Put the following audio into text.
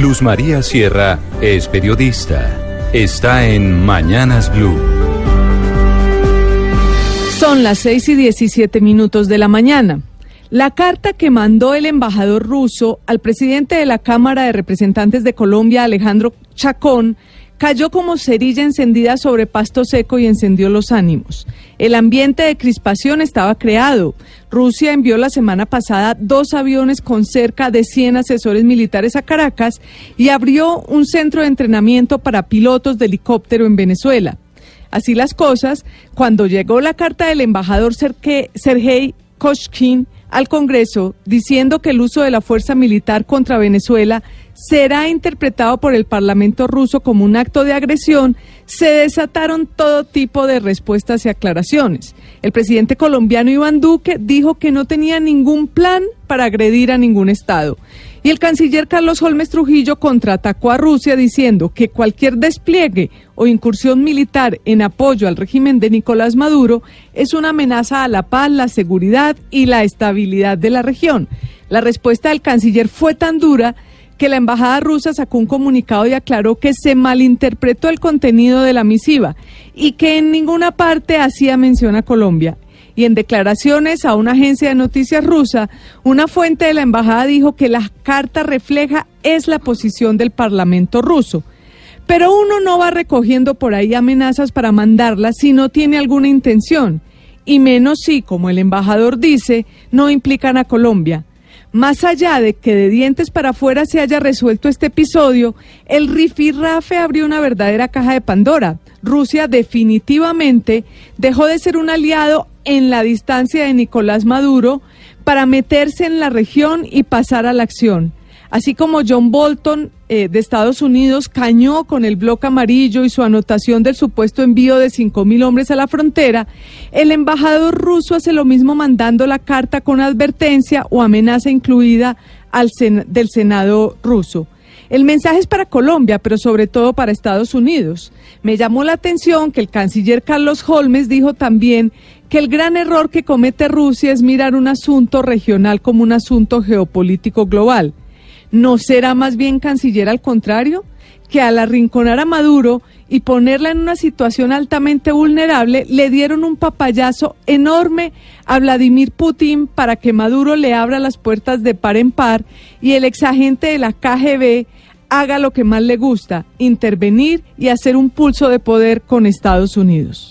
Luz María Sierra es periodista. Está en Mañanas Blue. Son las 6 y 17 minutos de la mañana. La carta que mandó el embajador ruso al presidente de la Cámara de Representantes de Colombia, Alejandro Chacón, cayó como cerilla encendida sobre pasto seco y encendió los ánimos. El ambiente de crispación estaba creado. Rusia envió la semana pasada dos aviones con cerca de 100 asesores militares a Caracas y abrió un centro de entrenamiento para pilotos de helicóptero en Venezuela. Así las cosas, cuando llegó la carta del embajador Sergei Koshkin, al Congreso diciendo que el uso de la fuerza militar contra Venezuela será interpretado por el Parlamento ruso como un acto de agresión, se desataron todo tipo de respuestas y aclaraciones. El presidente colombiano Iván Duque dijo que no tenía ningún plan para agredir a ningún Estado. Y el canciller Carlos Holmes Trujillo contraatacó a Rusia diciendo que cualquier despliegue o incursión militar en apoyo al régimen de Nicolás Maduro es una amenaza a la paz, la seguridad y la estabilidad de la región. La respuesta del canciller fue tan dura que la embajada rusa sacó un comunicado y aclaró que se malinterpretó el contenido de la misiva y que en ninguna parte hacía mención a Colombia. Y en declaraciones a una agencia de noticias rusa, una fuente de la embajada dijo que la carta refleja es la posición del Parlamento ruso. Pero uno no va recogiendo por ahí amenazas para mandarlas si no tiene alguna intención, y menos si, como el embajador dice, no implican a Colombia. Más allá de que de dientes para afuera se haya resuelto este episodio, el rifirrafe abrió una verdadera caja de Pandora. Rusia definitivamente dejó de ser un aliado en la distancia de Nicolás Maduro para meterse en la región y pasar a la acción. Así como John Bolton eh, de Estados Unidos cañó con el bloque amarillo y su anotación del supuesto envío de 5.000 hombres a la frontera, el embajador ruso hace lo mismo mandando la carta con advertencia o amenaza incluida al del Senado ruso. El mensaje es para Colombia, pero sobre todo para Estados Unidos. Me llamó la atención que el canciller Carlos Holmes dijo también que el gran error que comete Rusia es mirar un asunto regional como un asunto geopolítico global. ¿No será más bien canciller al contrario? Que al arrinconar a Maduro y ponerla en una situación altamente vulnerable, le dieron un papayazo enorme a Vladimir Putin para que Maduro le abra las puertas de par en par y el exagente de la KGB haga lo que más le gusta, intervenir y hacer un pulso de poder con Estados Unidos.